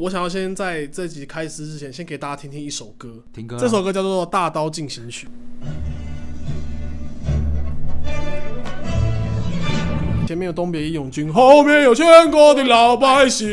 我想要先在这集开始之前，先给大家听听一首歌。听歌啊，这首歌叫做《大刀进行曲》。前面有东北义勇军，后面有全国的老百姓，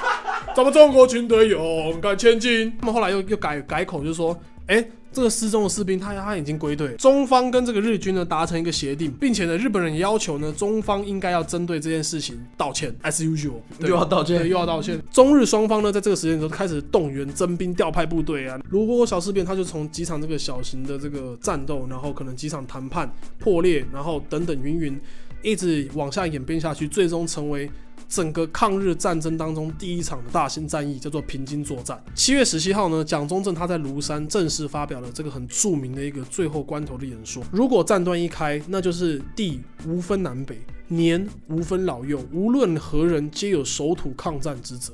咱们中国军队勇敢前进。他们后来又又改改口，就是说，哎、这个失踪的士兵他他已经归队，中方跟这个日军呢达成一个协定，并且呢日本人要求呢中方应该要针对这件事情道歉，as usual，又要道歉，又要道歉。中日双方呢，在这个时间都开始动员征兵、调派部队啊。卢沟小事变，他就从几场这个小型的这个战斗，然后可能几场谈判破裂，然后等等云云，一直往下演变下去，最终成为整个抗日战争当中第一场的大型战役，叫做平津作战。七月十七号呢，蒋中正他在庐山正式发表了这个很著名的一个最后关头的演说。如果战端一开，那就是地无分南北，年无分老幼，无论何人，皆有守土抗战之责。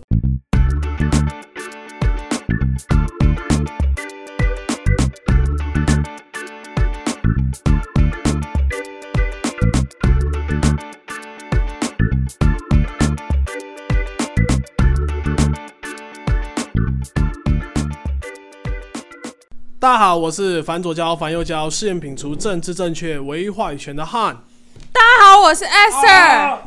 大家好，我是反左交、反右交，试验品除政治正确、唯一话语权的汉。大家好，我是 Esther。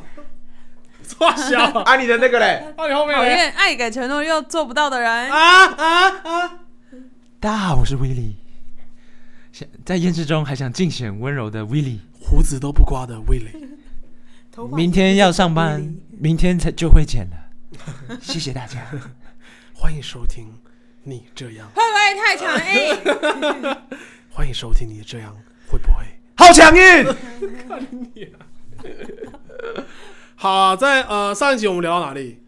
哇小，啊，你的那个嘞？啊你后面讨嘞厌爱给承诺又做不到的人。啊啊啊！大家好，我是威利。想在验尸中还想尽显温柔的威利。胡子都不刮的威廉，明天要上班，明天才就会剪了。谢谢大家。欢迎收听你这样，会不会太强硬？欢迎收听你这样会不会？好强硬！好、啊，在呃上一集我们聊到哪里？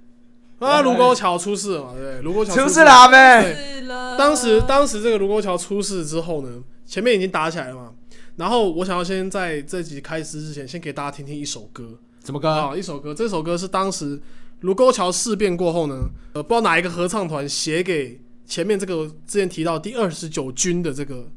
啊，卢沟桥出事了嘛，对不对？卢沟桥出事事了阿妹。对是了。当时当时这个卢沟桥出事之后呢，前面已经打起来了嘛。然后我想要先在这集开始之前，先给大家听听一首歌什么歌？啊，一首歌。这首歌是当时卢沟桥事变过后呢，呃，不知道哪一个合唱团写给前面这个之前提到第二十九军的这个，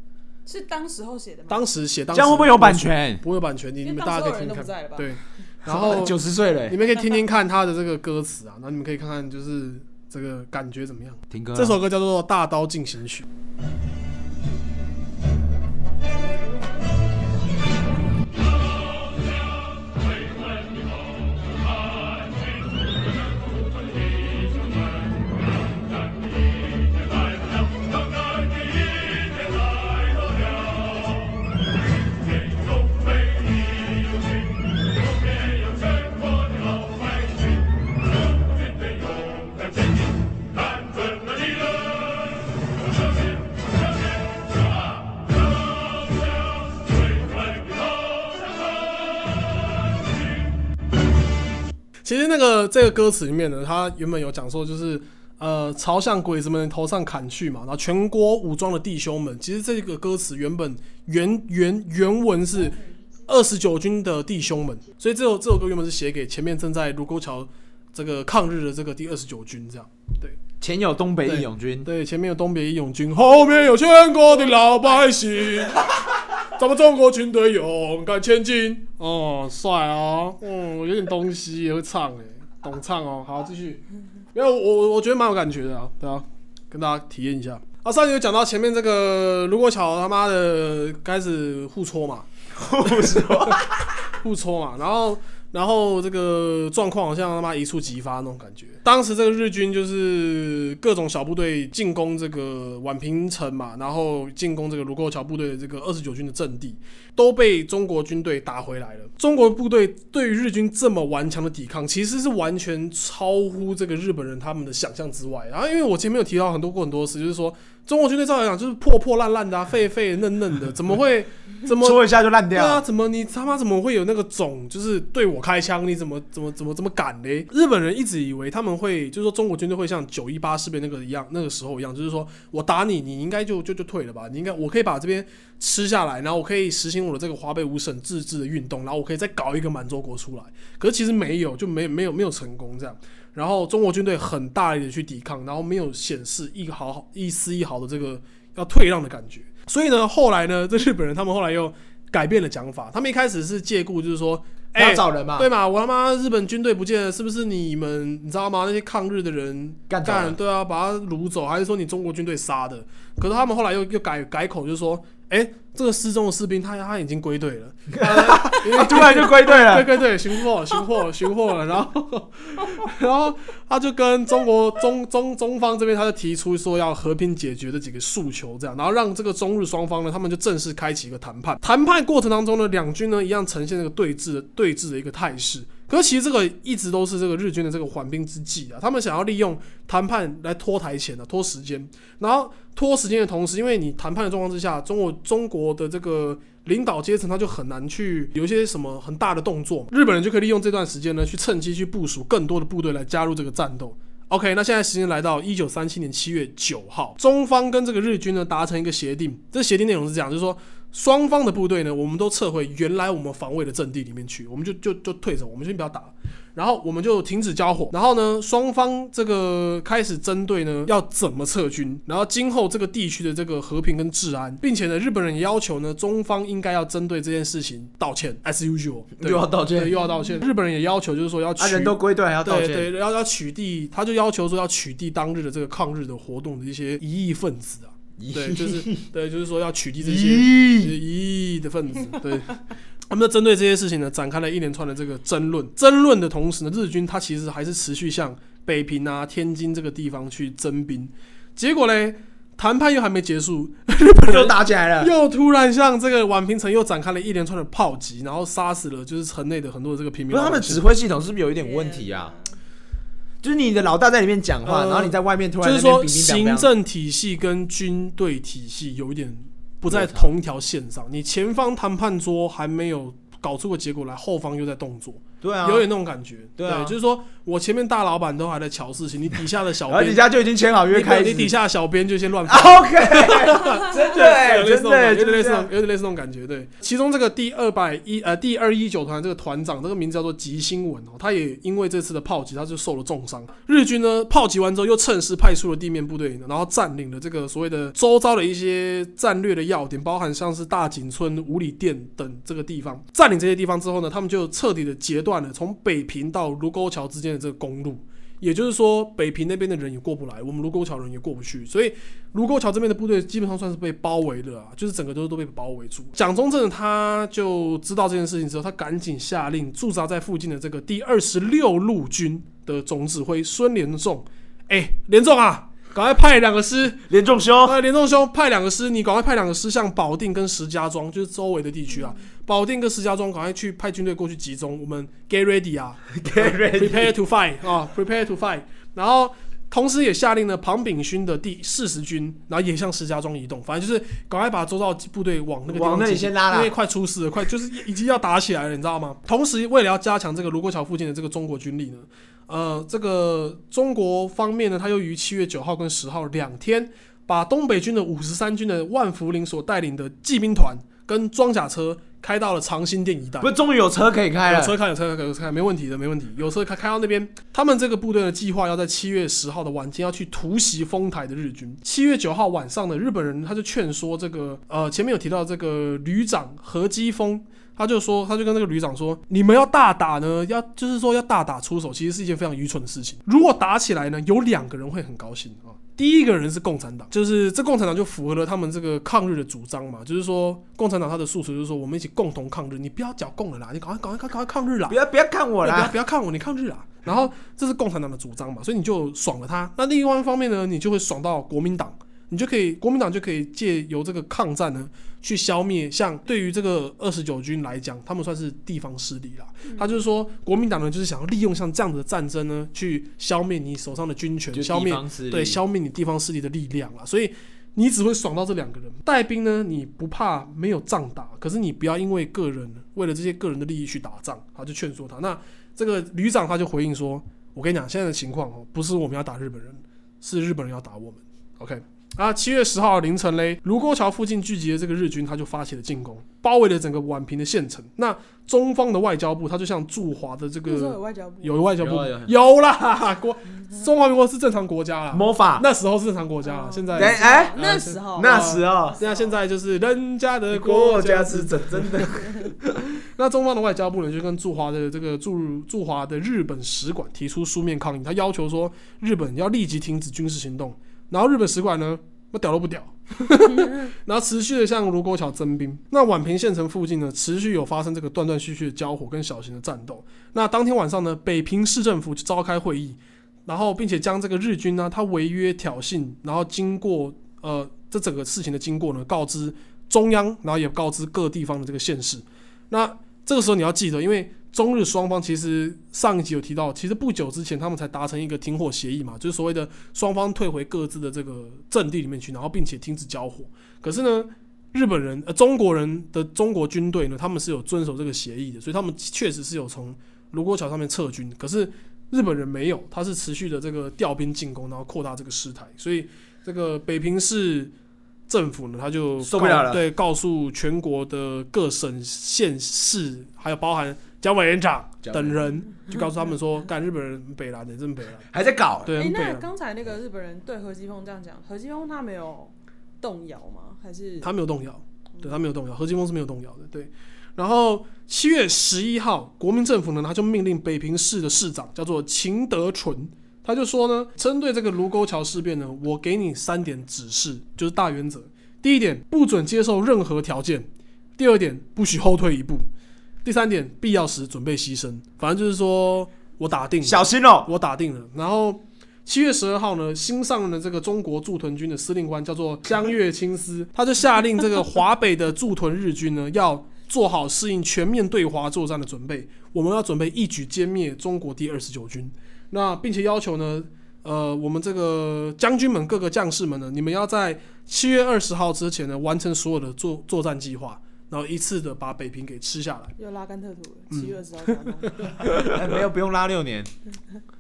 是当时候写的吗？当时写当时这样会不会有版？权？不会有版权，你因为你们大当时人家可以听听看。都不在了吧对，然后九十岁了你，们可以听听看他的这个歌词啊，那你们可以看看就是这个感觉怎么样。听歌啊。这首歌叫做《大刀进行曲》。其实那个这个歌词里面呢，他原本有讲说，就是呃朝向鬼子们头上砍去嘛，然后全国武装的弟兄们，其实这个歌词原本原原原文是二十九军的弟兄们，所以这首这首歌原本是写给前面正在卢沟桥这个抗日的这个第二十九军这样。对前有东北义勇军，对，前面有东北义勇军，后面有全国的老百姓，咱们中国军队勇敢千金。哦，帅哦，嗯，有点东西也会唱哎，懂唱哦。好，继续。没有，我我我觉得蛮有感觉的啊，对啊，跟大家体验一下。啊，上集有讲到前面这个卢沟桥他妈的开始互戳嘛，互戳，互戳嘛，然后然后这个状况好像他妈一触即发那种感觉。当时这个日军就是各种小部队进攻这个宛平城嘛，然后进攻这个卢沟桥部队的这个二十九军的阵地，都被中国军队打回来了。中国部队对于日军这么顽强的抵抗，其实是完全超乎这个日本人他们的想象之外。然后，因为我前面有提到很多过很多次，就是说中国军队照来讲就是破破烂烂的、啊、废废嫩嫩的，怎么会 怎么戳一下就烂对啊，怎么你他妈怎么会有那个种，就是对我开枪？你怎么怎么怎么怎么敢嘞？日本人一直以为他们会，就是说中国军队会像九一八事变那个一样，那个时候一样，就是说我打你，你应该就就就退了吧？你应该我可以把这边吃下来，然后我可以实行我的这个华北五省自治的运动，然后我可以再搞一个满洲国出来。可是其实没有，就没没有没有成功这样。然后中国军队很大力的去抵抗，然后没有显示一毫一丝一毫的这个要退让的感觉。所以呢，后来呢，这日本人他们后来又改变了讲法，他们一开始是借故就是说哎要找人嘛，对嘛？我他妈日本军队不见了，是不是你们你知道吗？那些抗日的人干，对啊，把他掳走，还是说你中国军队杀的？可是他们后来又又改改口，就是说，哎、这个失踪的士兵他他已经归队了，呃因为啊突然就归队对了，对对，寻获寻获寻获了，然后 然后他就跟中国中中中方这边他就提出说要和平解决的几个诉求，这样，然后让这个中日双方呢，他们就正式开启一个谈判。谈判过程当中呢，两军呢一样呈现这个对峙的对峙的一个态势。可是其实这个一直都是这个日军的这个缓兵之计啊，他们想要利用谈判来拖台前啊，拖时间。然后拖时间的同时，因为你谈判的状况之下，中国中国的这个领导阶层他就很难去有一些什么很大的动作，日本人就可以利用这段时间呢，去趁机去部署更多的部队来加入这个战斗。OK，那现在时间来到一九三七年七月九号，中方跟这个日军呢达成一个协定，这协定内容是这样，就是说双方的部队呢，我们都撤回原来我们防卫的阵地里面去，我们就就就退走，我们先不要打，然后我们就停止交火，然后呢，双方这个开始针对呢要怎么撤军，然后今后这个地区的这个和平跟治安，并且呢，日本人也要求呢，中方应该要针对这件事情道歉，as usual，又要道，歉，又要道歉。日本人也要求就是说要取啊，人都归队还要道歉，对对，要要取缔，他就要求说要取缔当日的这个抗日的活动的一些异议分子啊，对，就是对，就是说要取缔这些的分子，对。他们就针对这些事情呢，展开了一连串的这个争论。争论的同时呢，日军他其实还是持续向北平啊、天津这个地方去征兵。结果嘞，谈判又还没结束，又打起来了，又突然向这个宛平城又展开了一连串的炮击，然后杀死了就是城内的很多的这个平民。他们指挥系统是不是有一点问题啊？就是你的老大在里面讲话，呃然后你在外面突然就是说，行政体系跟军队体系有一点不在同一条线上。你前方谈判桌还没有搞出个结果来，后方又在动作，对啊，有点那种感觉。对啊就是说我前面大老板都还在瞧事情，你底下的小 然后底，下就已经签好约你开始，你底下的小编就先乱。OK，真对，的有类似有点类似有点类似那种感觉。对，其中这个第二百一呃第二一九团这个团长，这个名字叫做吉新文哦，他也因为这次的炮击，他就受了重伤。日军呢炮击完之后，又趁势派出了地面部队，然后占领了这个所谓的周遭的一些战略的要点，包含像是大井村、五里店等这个地方。占领这些地方之后呢，他们就彻底的截断了从北平到卢沟桥之间的这个公路。也就是说，北平那边的人也过不来，我们卢沟桥人也过不去，所以卢沟桥这边的部队基本上算是被包围了啊，就是整个都都被包围住。蒋中正他就知道这件事情之后，他赶紧下令驻扎在附近的这个第二十六路军的总指挥孙连仲，哎、连仲啊，赶快派两个师，连仲兄，呃，连仲兄派两个师，你赶快派两个师向保定跟石家庄，就是周围的地区啊，保定跟石家庄赶快去派军队过去集中，我们 get ready 啊，Get ready prepare to fight 啊，prepare to fight。然后同时也下令了庞炳勋的第四十军，然后也向石家庄移动，反正就是赶快把周遭部队往那个地方往那里集先拉啦因为快出事了，快就是已经要打起来了，你知道吗？同时为了要加强这个卢沟桥附近的这个中国军力呢，呃，这个中国方面呢，他又于七月九号跟十号两天，把东北军的五十三军的万福林所带领的骑兵团跟装甲车开到了长兴店一带不。是终于有车可以开了，有车开，有车开，有车开，没问题的，没问题。有车开开到那边，他们这个部队的计划要在七月十号的晚间要去突袭丰台的日军。七月九号晚上的日本人他就劝说这个呃前面有提到这个旅长何基峰。他就说，他就跟那个旅长说，你们要大打呢，要就是说要大打出手，其实是一件非常愚蠢的事情。如果打起来呢，有两个人会很高兴啊。第一个人是共产党，就是这共产党就符合了他们这个抗日的主张嘛，就是说共产党他的诉求就是说我们一起共同抗日，你不要剿共了啦，你赶快赶快赶快抗日啦不，要不要看我啦不要啦，不要看我，你抗日啦。然后这是共产党的主张嘛，所以你就爽了他。那另外一方面呢，你就会爽到国民党，你就可以国民党就可以借由这个抗战呢，去消灭像对于这个二十九军来讲，他们算是地方势力啦。他就是说，国民党呢就是想要利用像这样子的战争呢，去消灭你手上的军权，消灭对消灭你地方势力的力量啦。所以你只会爽到这两个人。带兵呢，你不怕没有仗打，可是你不要因为个人为了这些个人的利益去打仗。他就劝说他。那这个旅长他就回应说：“我跟你讲，现在的情况哦，不是我们要打日本人，是日本人要打我们。” OK，啊，七月十号凌晨嘞，卢沟桥附近聚集的这个日军，他就发起了进攻，包围了整个宛平的县城。那中方的外交部，他就像驻华的这个有个外交部，有外交部有啊有啊。有啦，国中华民国是正常国家啦，魔法，那时候是正常国家现在对哎那时候那时候现在现在就是人家的国家是真真的，那中方的外交部呢，就跟驻华的这个驻驻华的日本使馆提出书面抗议，他要求说日本要立即停止军事行动，然后日本使馆呢，那屌都不屌，然后持续的向卢沟桥增兵。那宛平县城附近呢，持续有发生这个断断续续的交火跟小型的战斗。那当天晚上呢，北平市政府就召开会议，然后并且将这个日军呢，他违约挑衅，然后经过呃这整个事情的经过呢，告知中央，然后也告知各地方的这个县市。那这个时候你要记得，因为中日双方其实上一集有提到，其实不久之前他们才达成一个停火协议嘛，就是所谓的双方退回各自的这个阵地里面去，然后并且停止交火。可是呢，日本人呃中国人的中国军队呢，他们是有遵守这个协议的，所以他们确实是有从卢沟桥上面撤军。可是日本人没有，他是持续的这个调兵进攻，然后扩大这个事态，所以这个北平市。政府呢，他就受不了了对，告诉全国的各省县市，还有包含蒋委员长等人，就告诉他们说，干日本人北蓝的，真北蓝，还在搞，对，哎、那。刚才那个日本人对何基峰这样讲，何基峰他没有动摇吗？还是他没有动摇，对他没有动摇，何基峰是没有动摇的，对。然后七月十一号，国民政府呢，他就命令北平市的市长叫做秦德纯，他就说呢，针对这个卢沟桥事变呢，我给你三点指示，就是大原则。第一点，不准接受任何条件；第二点，不许后退一步；第三点，必要时准备牺牲。反正就是说我打定了，小心哦，我打定了。然后七月十二号呢，新上任的这个中国驻屯军的司令官叫做江月清司，他就下令这个华北的驻屯日军呢，要做好适应全面对华作战的准备。我们要准备一举歼灭中国第二十九军。那并且要求呢，呃，我们这个将军们各个将士们呢，你们要在七月二十号之前呢，完成所有的作作战计划，然后一次的把北平给吃下来。又拉甘特图七月二十号加弄 哎没有不用拉六年，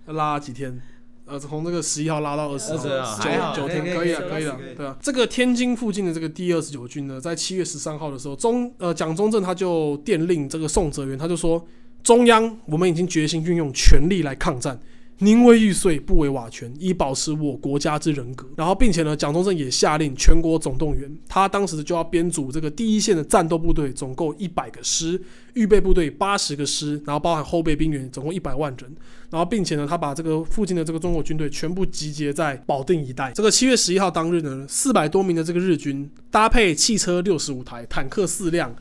要拉几天？呃，从这个十一号拉到二十号，20号九九天可以了，可以可以了，对啊。这个天津附近的这个第二十九军呢，在七月十三号的时候，中呃蒋中正他就电令这个宋哲元，他就说，中央我们已经决心运用全力来抗战。宁为玉碎，不为瓦全，以保持我国家之人格。然后，并且呢，蒋中正也下令全国总动员，他当时就要编组这个第一线的战斗部队，总共一百个师，预备部队八十个师，然后包含后备兵员，总共一百万人。然后，并且呢，他把这个附近的这个中国军队全部集结在保定一带。这个七月十一号当日呢，四百多名的这个日军搭配汽车六十五台、坦克四辆，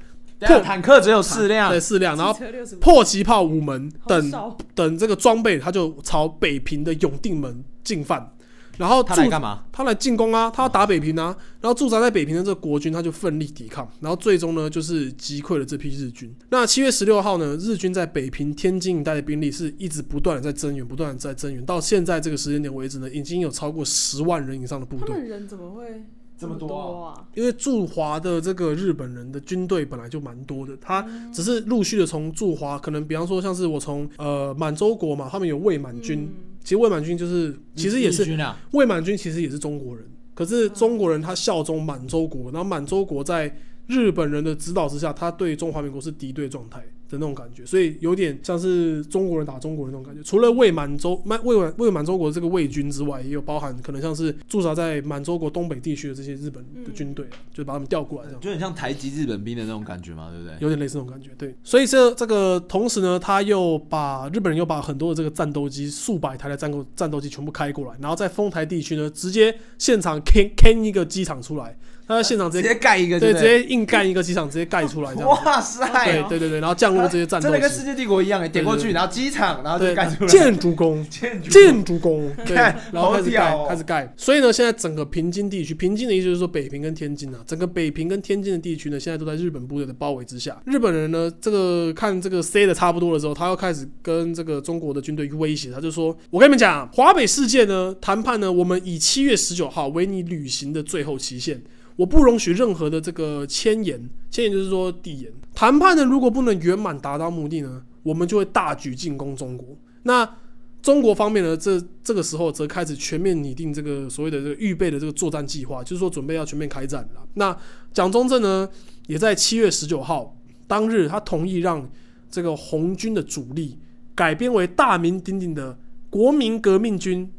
对啊坦克只有四辆对，，四辆，然后机车65迫击炮五门等等这个装备，他就朝北平的永定门进犯。然后他来干嘛？他来进攻啊，他要打北平啊。然后驻扎在北平的这个国军，他就奋力抵抗，然后最终呢，就是击溃了这批日军。那七月十六号呢，日军在北平、天津一带的兵力是一直不断的在增援，不断的在增援，到现在这个时间点为止呢，已经有超过十万人以上的部队。他们人怎么会这么多多啊？因为驻华的这个日本人的军队本来就蛮多的，他只是陆续的从驻华，可能比方说像是我从呃满洲国嘛，他们有魏满军，嗯。其实魏满军就是其实也是日军啊，魏满军其实也是中国人，可是中国人他效忠满洲国，然后满洲国在日本人的指导之下，他对中华民国是敌对状态的那种感觉，所以有点像是中国人打中国人那种感觉。除了为满洲、满为满为满洲国这个魏军之外，也有包含可能像是驻扎在满洲国东北地区的这些日本的军队啊，就把他们调过来这样。就很像台籍日本兵的那种感觉嘛，对不对？有点类似那种感觉，对。所以这这个同时呢，他又把日本人又把很多的这个战斗机，数百台的战斗战斗机全部开过来，然后在丰台地区呢，直接现场 can can 一个机场出来，他在现场直接盖一个，对直接硬干一个机场，直接盖出来这样。哇塞，对对对对，然后降落这些战斗机，真的跟世界帝国一样哎，点过去，然后机场，然后就对盖出来，建筑工。建筑工，然后开始盖开始盖。所以呢，现在整个平津地区，平津的意思就是说北平跟天津啊，整个北平跟天津的地区呢，现在都在日本部队的包围之下。日本人呢，这个看这个塞的差不多的时候，他要开始跟这个中国的军队威胁，他就说：“我跟你们讲，华北事件呢，谈判呢，我们以七月十九号为你履行的最后期限。”我不容许任何的这个迁延，迁延就是说递延。谈判呢，如果不能圆满达到目的呢，我们就会大举进攻中国。那中国方面呢，这这个时候则开始全面拟定这个所谓的这个预备的这个作战计划，就是说准备要全面开战了。那蒋中正呢，也在七月十九号当日，他同意让这个红军的主力改编为大名鼎鼎的国民革命军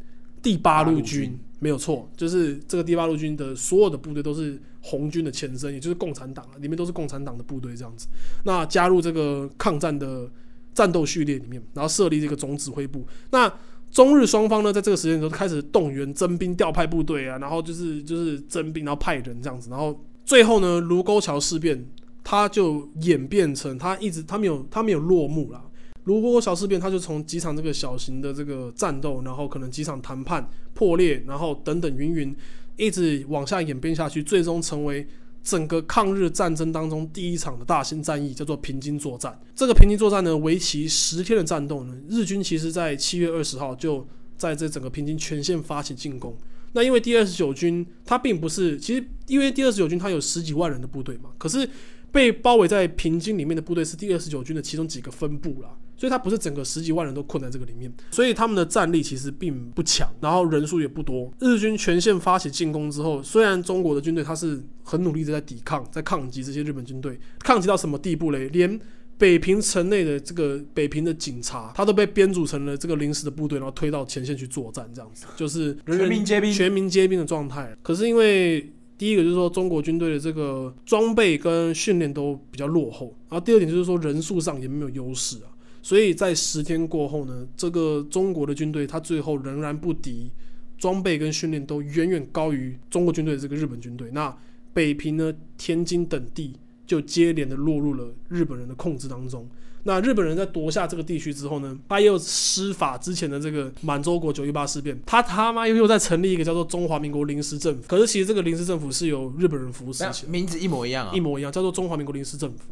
第八路军，没有错，就是这个第八路军的所有的部队都是红军的前身，也就是共产党啊，里面都是共产党的部队这样子。那加入这个抗战的战斗序列里面，然后设立这个总指挥部。那中日双方呢，在这个时间都开始动员征兵、调派部队啊，然后就是就是征兵，然后派人这样子，然后最后呢，卢沟桥事变，它就演变成它一直它没有它没有落幕啦。卢沟桥事变，它就从几场这个小型的这个战斗，然后可能几场谈判破裂，然后等等云云，一直往下演变下去，最终成为整个抗日战争当中第一场的大型战役，叫做平津作战。这个平津作战呢，为期十天的战斗呢，日军其实在七月二十号就在这整个平津全线发起进攻。那因为第二十九军它并不是，其实因为第二十九军它有十几万人的部队嘛，可是被包围在平津里面的部队是第二十九军的其中几个分部啦，所以他不是整个十几万人都困在这个里面，所以他们的战力其实并不强，然后人数也不多。日军全线发起进攻之后，虽然中国的军队他是很努力的在抵抗，在抗击这些日本军队，抗击到什么地步嘞？连北平城内的这个北平的警察，他都被编组成了这个临时的部队，然后推到前线去作战，这样子就是人人全民皆兵全民皆兵的状态。可是因为第一个就是说中国军队的这个装备跟训练都比较落后，然后第二点就是说人数上也没有优势啊，所以在十天过后呢，这个中国的军队他最后仍然不敌，装备跟训练都远远高于中国军队的这个日本军队。那北平呢、天津等地就接连的落入了日本人的控制当中。那日本人在夺下这个地区之后呢，他又施法之前的这个满洲国九一八事变，他他妈又又在成立一个叫做中华民国临时政府。可是其实这个临时政府是由日本人扶持起来的。名字一模一样啊一，模一样，叫做中华民国临时政府。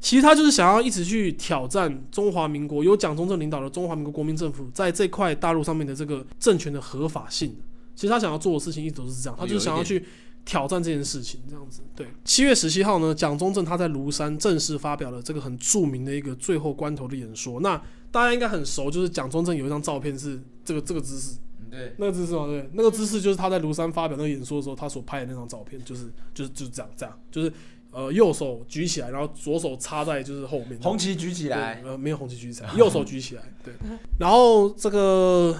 对，其实他就是想要一直去挑战中华民国由蒋中正领导的中华民国国民政府在这块大陆上面的这个政权的合法性。其实他想要做的事情一直都是这样，他就是想要去挑战这件事情，这样子。对，七月十七号呢，蒋中正他在庐山正式发表了这个很著名的一个最后关头的演说。那大家应该很熟，就是蒋中正有一张照片是这个这个姿势，对，那个姿势嘛，对，那个姿势就是他在庐山发表那个演说的时候，他所拍的那张照片，就是就是就是这样这样，就是呃右手举起来，然后左手插在就是后面，红旗举起来，呃，没有红旗举起来，右手举起来，对。然后这个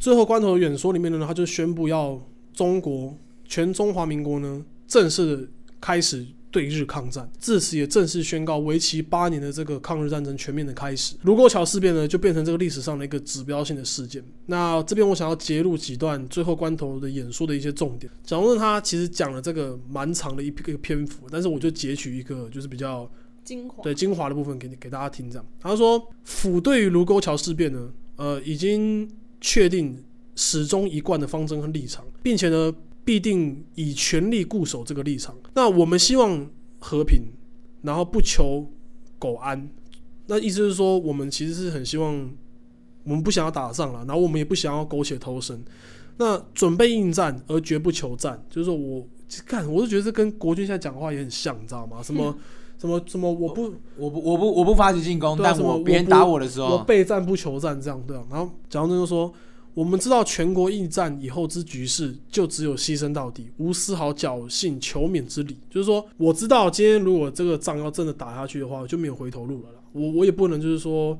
最后关头的演说里面呢，他就宣布要中国全中华民国呢正式开始对日抗战，自此也正式宣告为期八年的这个抗日战争全面的开始。卢沟桥事变呢，就变成这个历史上的一个指标性的事件。那这边我想要截录几段最后关头的演说的一些重点。蒋中正他其实讲了这个蛮长的一个篇幅，但是我就截取一个就是比较精华，对精华的部分给你给大家听。这样，他说府对于卢沟桥事变呢，呃，已经确定始终一贯的方针和立场，并且呢，必定以全力固守这个立场。那我们希望和平，然后不求苟安。那意思是说，我们其实是很希望，我们不想要打仗了，然后我们也不想要苟且偷生。那准备应战而绝不求战，就是说我干，我是觉得这跟国军现在讲话也很像，你知道吗？什么？什么什么我不我不我不我不发起进攻，但我别人打我的时候，我备战不求战这样对啊。然后蒋中正就说：“我们知道全国应战以后之局势，就只有牺牲到底，无丝毫侥幸求免之理。就是说，我知道今天如果这个仗要真的打下去的话，就没有回头路了啦。我我也不能就是说，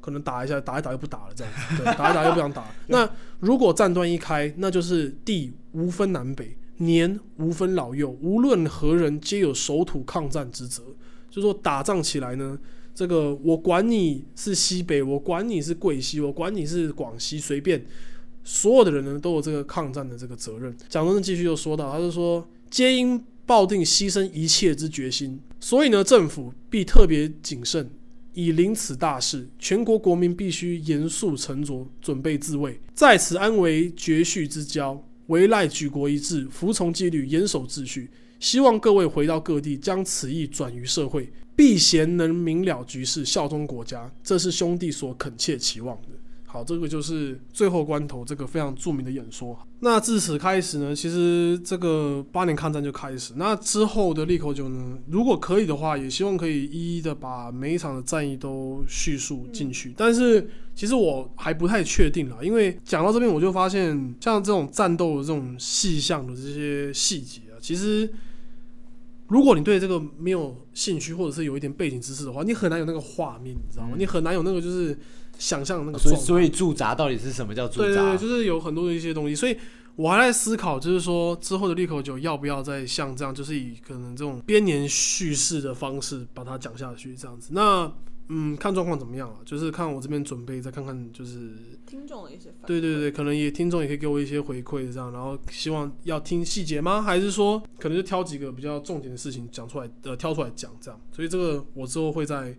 可能打一下，打一打又不打了这样子，对，打一打又不想打。那如果战端一开，那就是地无分南北，年无分老幼，无论何人，皆有守土抗战之责。就是说，打仗起来呢。”这个我管你是西北，我管你是贵西，我管你是广西，随便，所有的人呢都有这个抗战的这个责任。蒋中正继续又说到，他就说，皆因抱定牺牲一切之决心，所以呢，政府必特别谨慎，以临此大事，全国国民必须严肃沉着，准备自卫，在此安危绝续之交，唯赖举国一致，服从纪律，严守秩序。希望各位回到各地，将此意转于社会。避嫌能明了局势，效忠国家，这是兄弟所恳切期望的。好，这个就是最后关头这个非常著名的演说。那自此开始呢，其实这个八年抗战就开始。那之后的利口酒呢，如果可以的话，也希望可以一一的把每一场的战役都叙述进去。但是其实我还不太确定啦，因为讲到这边我就发现，像这种战斗的这种细项的这些细节啊，其实如果你对这个没有兴趣，或者是有一点背景知识的话，你很难有那个画面，你知道吗？你很难有那个就是想象那个状态。所以所以驻扎到底是什么叫驻扎？对对对，就是有很多的一些东西，所以我还在思考，就是说之后的利口酒要不要再像这样，就是以可能这种编年叙事的方式把它讲下去，这样子。那嗯，看状况怎么样了？就是看我这边准备，再看看就是听众的一些反馈对对对，可能也听众也可以给我一些回馈，这样，然后希望要听细节吗？还是说可能就挑几个比较重点的事情讲出来，呃，挑出来讲这样。所以这个我之后会再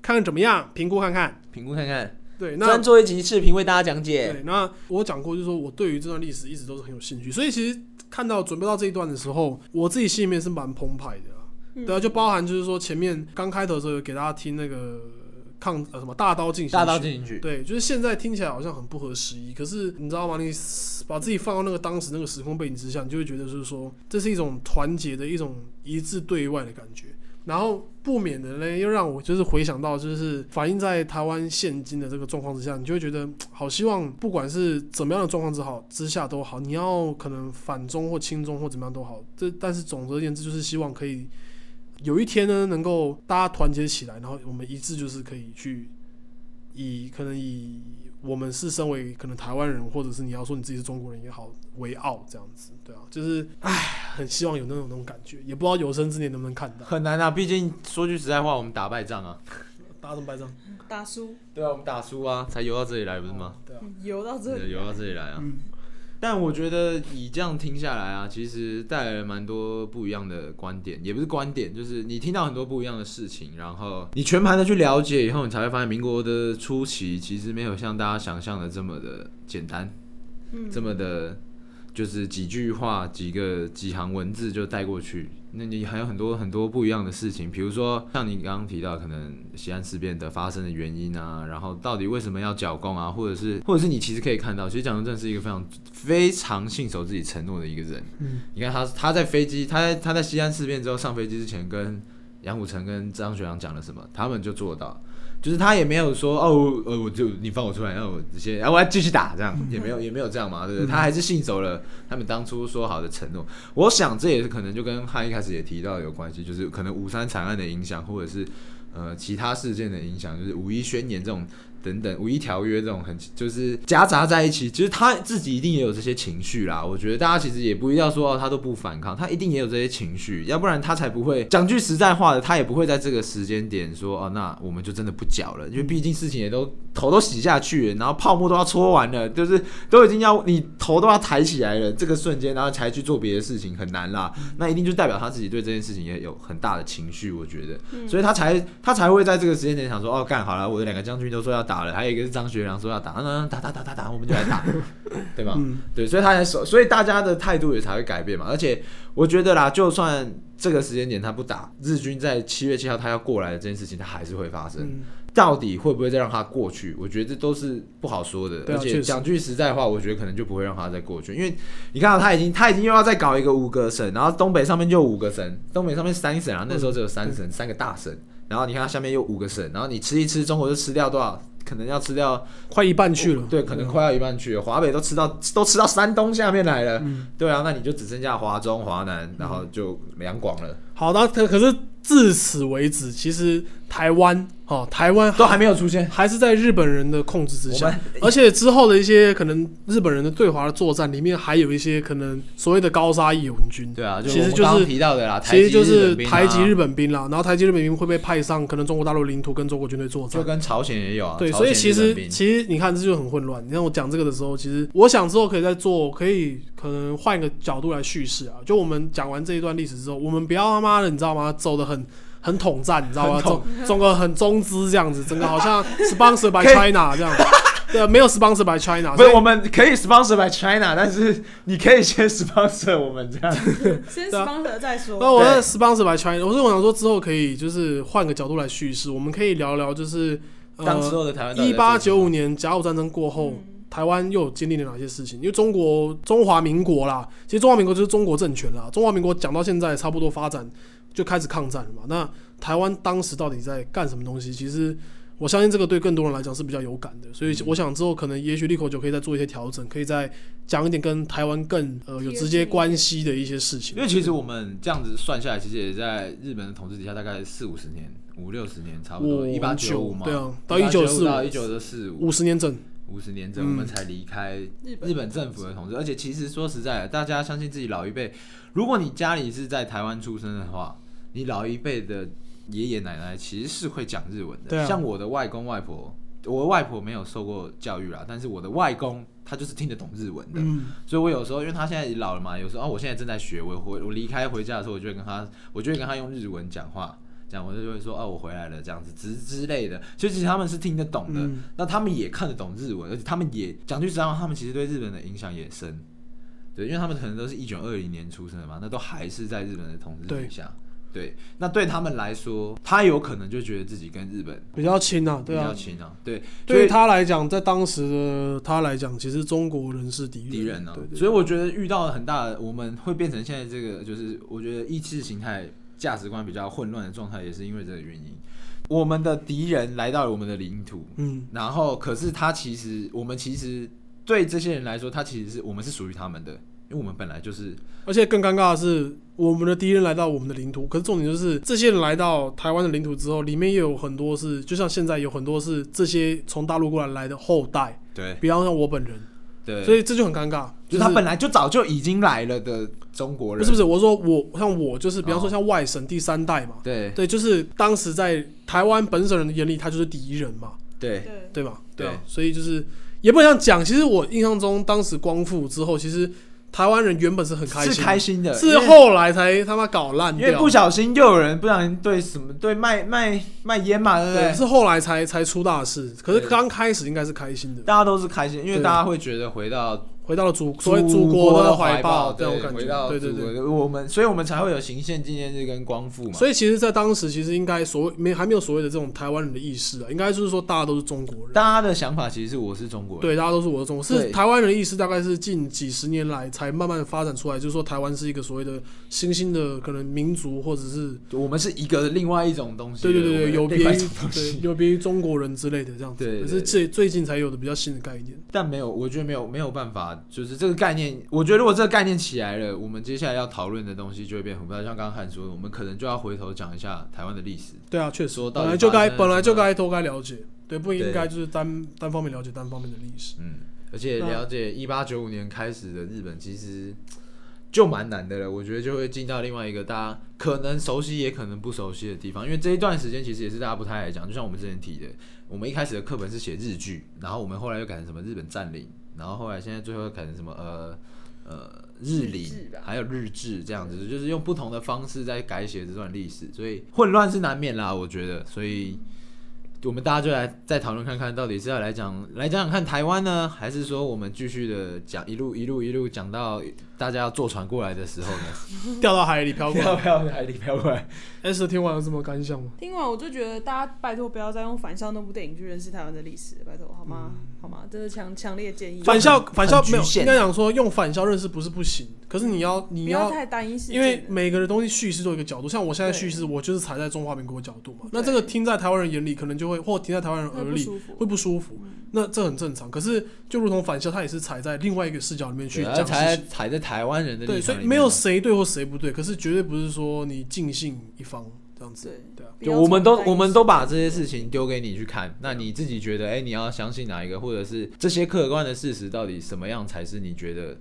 看看怎么样，评估看看。评估看看，对，那专做一集视频为大家讲解。对，那我讲过，就是说我对于这段历史一直都是很有兴趣，所以其实看到准备到这一段的时候，我自己心里面是蛮澎湃的啦。嗯对啊，就包含就是说前面刚开头的时候有给大家听那个抗呃什么大刀进行大刀曲进行曲，对，就是现在听起来好像很不合时宜，可是你知道吗？你把自己放到那个当时那个时空背景之下，你就会觉得就是说，这是一种团结的一种一致对外的感觉。然后不免的呢，又让我就是回想到，就是反映在台湾现今的这个状况之下，你就会觉得好希望，不管是怎么样的状况之好之下都好，你要可能反中或亲中或怎么样都好，这但是总而言之，就是希望可以有一天呢，能够大家团结起来，然后我们一致就是可以去以可能以我们是身为可能台湾人，或者是你要说你自己是中国人也好为傲这样子，对啊，就是唉，很希望有那种那种感觉，也不知道有生之年能不能看到。很难啊。毕竟说句实在话，我们打败仗啊。打什么败仗？打输对啊，我们打输啊，才游到这里来，不是吗？对啊，游到这里，游到这里来啊。嗯，但我觉得以这样听下来啊，其实带来了蛮多不一样的观点，也不是观点，就是你听到很多不一样的事情，然后你全盘的去了解以后，你才会发现民国的初期其实没有像大家想象的这么的简单，嗯，这么的，就是几句话、几个几行文字就带过去。那你还有很多很多不一样的事情，比如说像你刚刚提到，可能西安事变的发生的原因啊，然后到底为什么要剿共啊，或者是或者是你其实可以看到，其实蒋中正是一个非常非常信守自己承诺的一个人。嗯，你看他他在飞机，他在他在西安事变之后上飞机之前，跟杨虎城跟张学良讲了什么，他们就做到。就是他也没有说哦，呃，我就你放我出来，然后我这些，然后我要继续打，这样也没有也没有这样嘛，对不对？他还是信守了他们当初说好的承诺。我想这也是可能就跟他一开始也提到有关系，就是可能五三惨案的影响，或者是呃其他事件的影响，就是五一宣言这种等等，五一条约这种很就是夹杂在一起。其实他自己一定也有这些情绪啦。我觉得大家其实也不一定要说哦他都不反抗，他一定也有这些情绪，要不然他才不会讲句实在话的，他也不会在这个时间点说哦，那我们就真的不缴了，因为毕竟事情也都头都洗下去了，然后泡沫都要搓完了，就是都已经要你头都要抬起来了，这个瞬间，然后才去做别的事情很难啦。那一定就代表他自己对这件事情也有很大的情绪，我觉得，所以他才他才会在这个时间点想说，哦，干好了，我的两个将军都说要打了，还有一个是张学良说要打，嗯，打打打打打，我们就来打，对吧？嗯对，所以他才说，所以大家的态度也才会改变嘛。而且我觉得啦，就算这个时间点他不打，日军在七月七号他要过来的这件事情，他还是会发生。嗯，到底会不会再让他过去？我觉得这都是不好说的。而且讲句实在话，我觉得可能就不会让他再过去，因为你看到他已经他已经又要再搞一个五个省，然后东北上面就有五个省，东北上面三省啊，那时候只有三省，三个大省。然后你看它下面又五个省，然后你吃一吃，中国就吃掉多少？可能要吃掉快一半去了。对，可能快要一半去了。华北都吃到都吃到山东下面来了，嗯。对啊，那你就只剩下华中、华南，然后就两广了，好的，可可是至此为止，其实台湾哦，台湾都还没有出现。还是在日本人的控制之下，而且之后的一些可能日本人的对华的作战里面，还有一些可能所谓的高沙义勇军，对啊，就其实就是提到的啦，其实就是台籍日本本兵啦，然后台籍日本兵会被派上可能中国大陆领土跟中国军队作战就。跟朝鲜也有啊。对，所以其实其实你看这就很混乱。你看我讲这个的时候，其实我想之后可以再做，可以可能换一个角度来叙事啊。就我们讲完这一段历史之后，我们不要他妈的，你知道吗？走的很很统战，你知道吗？很走走个很中资这样子，整个好像 sponsor by China 这样。对，没有 sponsor by China，不是所以我们可以 sponsor by China，但是你可以先 sponsor 我们这样。先 sponsor 再说。那我 sponsor by China，我是我想说之后可以就是换个角度来叙事，我们可以聊聊就是当时候的台湾一八九五年甲午战争过后，嗯台湾又有经历了哪些事情？因为中国中华民国啦，其实中华民国就是中国政权啦。中华民国讲到现在差不多发展就开始抗战了嘛。那台湾当时到底在干什么东西？其实我相信这个对更多人来讲是比较有感的。所以我想之后可能也许利口酒可以再做一些调整，可以再讲一点跟台湾更呃有直接关系的一些事情。因为其实我们这样子算下来，其实也在日本的统治底下，大概四五十年、五六十年差不多，我一八九五嘛，对啊到一九四五到一九四五五十年整，五十年整，嗯我们才离开日本政府的统治。而且其实说实在的，大家相信自己老一辈，如果你家里是在台湾出生的话，你老一辈的爷爷奶奶其实是会讲日文的。像我的外公外婆，我的外婆没有受过教育啦，但是我的外公他就是听得懂日文的。嗯，所以我有时候，因为他现在也老了嘛，有时候啊，我现在正在学，我回我离开回家的时候，我就会跟他，我就会跟他用日文讲话，这样我就会说，哦、我回来了，这样子之之类的。所以其实他们是听得懂的，嗯那他们也看得懂日文，而且他们也讲句实话，他们其实对日本的影响也深。对，因为他们可能都是一九二零年出生的嘛，那都还是在日本的统治对底下。对，那对他们来说，他有可能就觉得自己跟日本比较亲啊，比对啊。较亲啊。对，对于他来讲，在当时的他来讲，其实中国人是敌人，敌人呢、对对所以我觉得遇到了很大的，我们会变成现在这个，就是我觉得意识形态、价值观比较混乱的状态，也是因为这个原因。我们的敌人来到了我们的领土，嗯，然后可是他其实，我们其实对这些人来说，他其实是我们是属于他们的，因为我们本来就是而且更尴尬的是，我们的敌人来到我们的领土，可是重点就是这些人来到台湾的领土之后，里面也有很多是，就像现在有很多是这些从大陆过来来的后代，对。比方像我本人，对，所以这就很尴尬，就是他本来就早就已经来了的中国人，不是不是，我说我像我就是，比方说哦。像外省第三代嘛，对。对，就是当时在台湾本省人的眼里，他就是敌人嘛，对。对，对吧？对。啊对，所以就是也不能这样讲。其实我印象中，当时光复之后，其实台湾人原本是很开心是的，开心的，是后来才他妈搞烂因为。不小心又有人不小心对什么对卖卖卖烟嘛，对不对，对？是后来才才出大事。可是刚开始应该是开心的，大家都是开心，因为大家会觉得回到回到了祖所谓祖国国的怀怀抱对这种感觉。到对对对。我们，所以我们才会有行宪纪念日跟光复嘛。所以其实，在当时其实应该所谓没还没有所谓的这种台湾人的意识啊，应该就是说大家都是中国人。大家的想法其实是我是中国人，对，大家都是我的中国，是台湾人的意识，大概是近几十年来才慢慢发展出来，就是说台湾是一个所谓的新兴的可能民族，或者是我们是一个另外一种东西。对对对对，有别于对有别于中国人之类的这样对可是最最近才有的比较新的概念。但没有，我觉得没有没有办法，就是这个概念，我觉得如果这个概念起来了，我们接下来要讨论的东西就会变很复杂。像刚刚汉说的，我们可能就要回头讲一下台湾的历史。对啊，确实说，到本来就该本来就该都该了解，对，不应该就是单单方面了解单方面的历史。嗯，而且了解一八九五年开始的日本，其实就蛮难的了。我觉得就会进到另外一个大家可能熟悉也可能不熟悉的地方，因为这一段时间其实也是大家不太爱讲。就像我们之前提的，我们一开始的课本是写日剧，然后我们后来又改成什么日本占领，然后后来现在最后又改成什么呃呃日领日志吧，还有日志这样子，就是用不同的方式在改写这段历史，所以混乱是难免啦，我觉得，所以。我们大家就来再讨论看看，到底是要来讲来讲讲看台湾呢，还是说我们继续的讲一路一路一路讲到大家要坐船过来的时候呢？掉到海里飘过来。海里飘过来。S 听完有什么感想吗？听完我就觉得大家拜托不要再用反向那部电影去认识台湾的历史，拜托好吗？好吗？这是强强烈建议。返校返校没有，应该讲说用返校认识不是不行，可是你要你不要太单一因为每个人东西叙事都有一个角度，像我现在叙事，我就是踩在中华民国角度嘛。那这个听在台湾人眼里，可能就会或听在台湾人耳里会不舒服。那这很正常。可是就如同返校，他也是踩在另外一个视角里面去讲事踩情。踩在台湾人的对，所以没有谁对或谁不对，可是绝对不是说你尽信一方这样子。对就我们都我们都把这些事情丢给你去看，那你自己觉得，哎、你要相信哪一个，或者是这些客观的事实到底什么样才是你觉得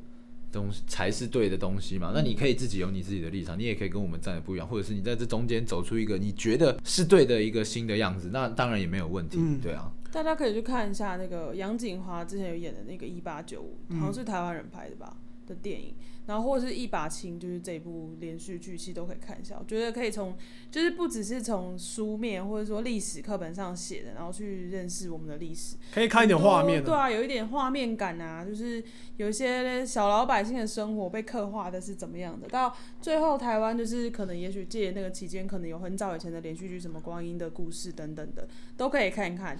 东西才是对的东西嘛？那你可以自己有你自己的立场，你也可以跟我们站的不一样，或者是你在这中间走出一个你觉得是对的一个新的样子，那当然也没有问题，嗯对啊，大家可以去看一下那个杨锦华之前有演的那个《一八九五》，好像是台湾人拍的吧的电影，然后或者是一把琴，就是这部连续剧，其实都可以看一下。我觉得可以从，就是不只是从书面或者说历史课本上写的，然后去认识我们的历史，可以看一点画面的。对啊，有一点画面感啊，就是有一些小老百姓的生活被刻画的是怎么样的。到最后，台湾就是可能也许借那个期间，可能有很早以前的连续剧，什么光阴的故事等等的，都可以看一看。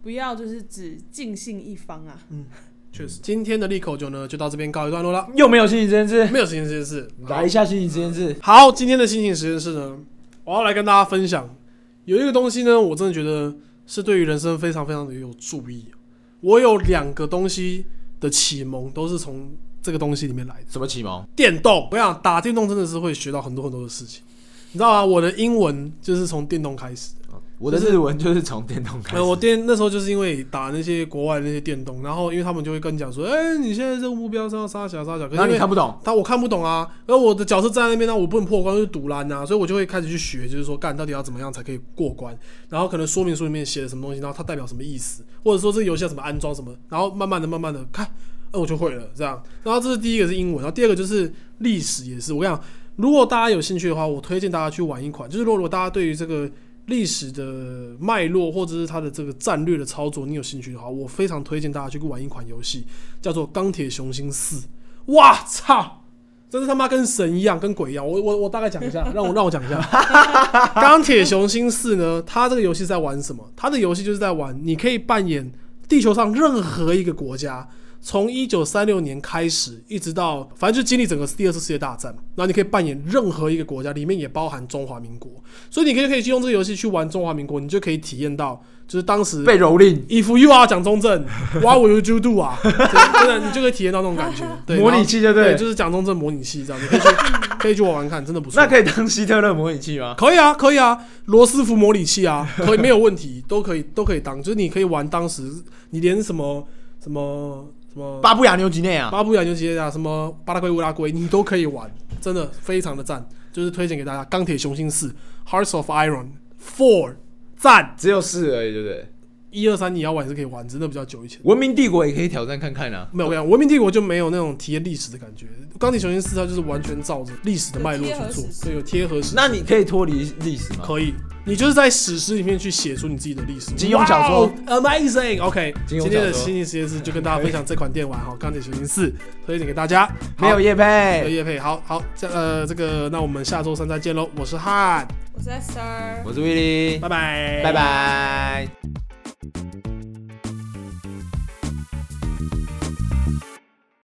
不要就是只尽信一方啊。确实，今天的利口酒呢就到这边告一段落了，又没有心情实验室，没有心情实验室。来一下心情实验室。好，今天的心情实验室呢，我要来跟大家分享，有一个东西呢，我真的觉得是对于人生非常非常的有注意。我有两个东西的启蒙都是从这个东西里面来的。什么启蒙？电动，我想打电动真的是会学到很多很多的事情，你知道吗？我的英文就是从电动开始的。我的日文就是从电动开始。呃，我电那时候就是因为打那些国外的那些电动，然后因为他们就会跟你讲说，哎、你现在这个目标是要杀小杀小，可是因为你看不懂，他我看不懂啊，然后我的角色站在那边，那我不能破关，就是堵拦啊，所以我就会开始去学，就是说干到底要怎么样才可以过关，然后可能说明书里面写的什么东西，然后它代表什么意思，或者说这个游戏要怎么安装什么，然后慢慢的、慢慢的看，呃，我就会了这样。然后这是第一个是英文，然后第二个就是历史也是。我跟你讲，如果大家有兴趣的话，我推荐大家去玩一款，就是如果大家对于这个历史的脉络或者是它的这个战略的操作，你有兴趣的话，我非常推荐大家去玩一款游戏，叫做《钢铁雄心四》。哇操！真是他妈跟神一样，跟鬼一样。我我我大概讲一下，让我让我讲一下。钢铁雄心四呢，它这个游戏在玩什么？它的游戏就是在玩，你可以扮演地球上任何一个国家，从一九三六年开始，一直到反正就经历整个第二次世界大战，然后你可以扮演任何一个国家，里面也包含中华民国，所以你可以可以用这个游戏去玩中华民国，你就可以体验到就是当时被蹂躏，If you are 蒋中正，What will you do 啊？真的你就可以体验到那种感觉。对，模拟器就对了。就是蒋中正模拟器这样，你可以去 可以去玩玩看，真的不错。那可以当希特勒模拟器吗？可以啊，可以啊，罗斯福模拟器啊，可以没有问题，都可以都可以当，就是你可以玩当时你连什么什么什么巴布亚牛几内亚，巴布亚牛几内亚、什么巴拉圭、乌拉圭，你都可以玩，真的 非常的赞，就是推荐给大家。钢铁雄心四，Hearts of Iron Four，赞！只有四而已，对不对？一二三你要玩也是可以玩，真的比较久以前。文明帝国也可以挑战看看啊。没有没有，文明帝国就没有那种体验历史的感觉。钢铁雄心四它就是完全照着历史的脉络去做有贴合史，实对，有贴合史。那你可以脱离历史吗？可以，你就是在史诗里面去写出你自己的历史。金庸小说哇哦，amazing。OK，金庸今天的小说心理实验室就跟大家分享这款电玩哈，钢铁雄心四推荐给大家。没有叶没有配，叶配，好好，这呃这个，那我们下周三再见喽。我是汉，我是 Esther。我是威利，拜拜，拜拜。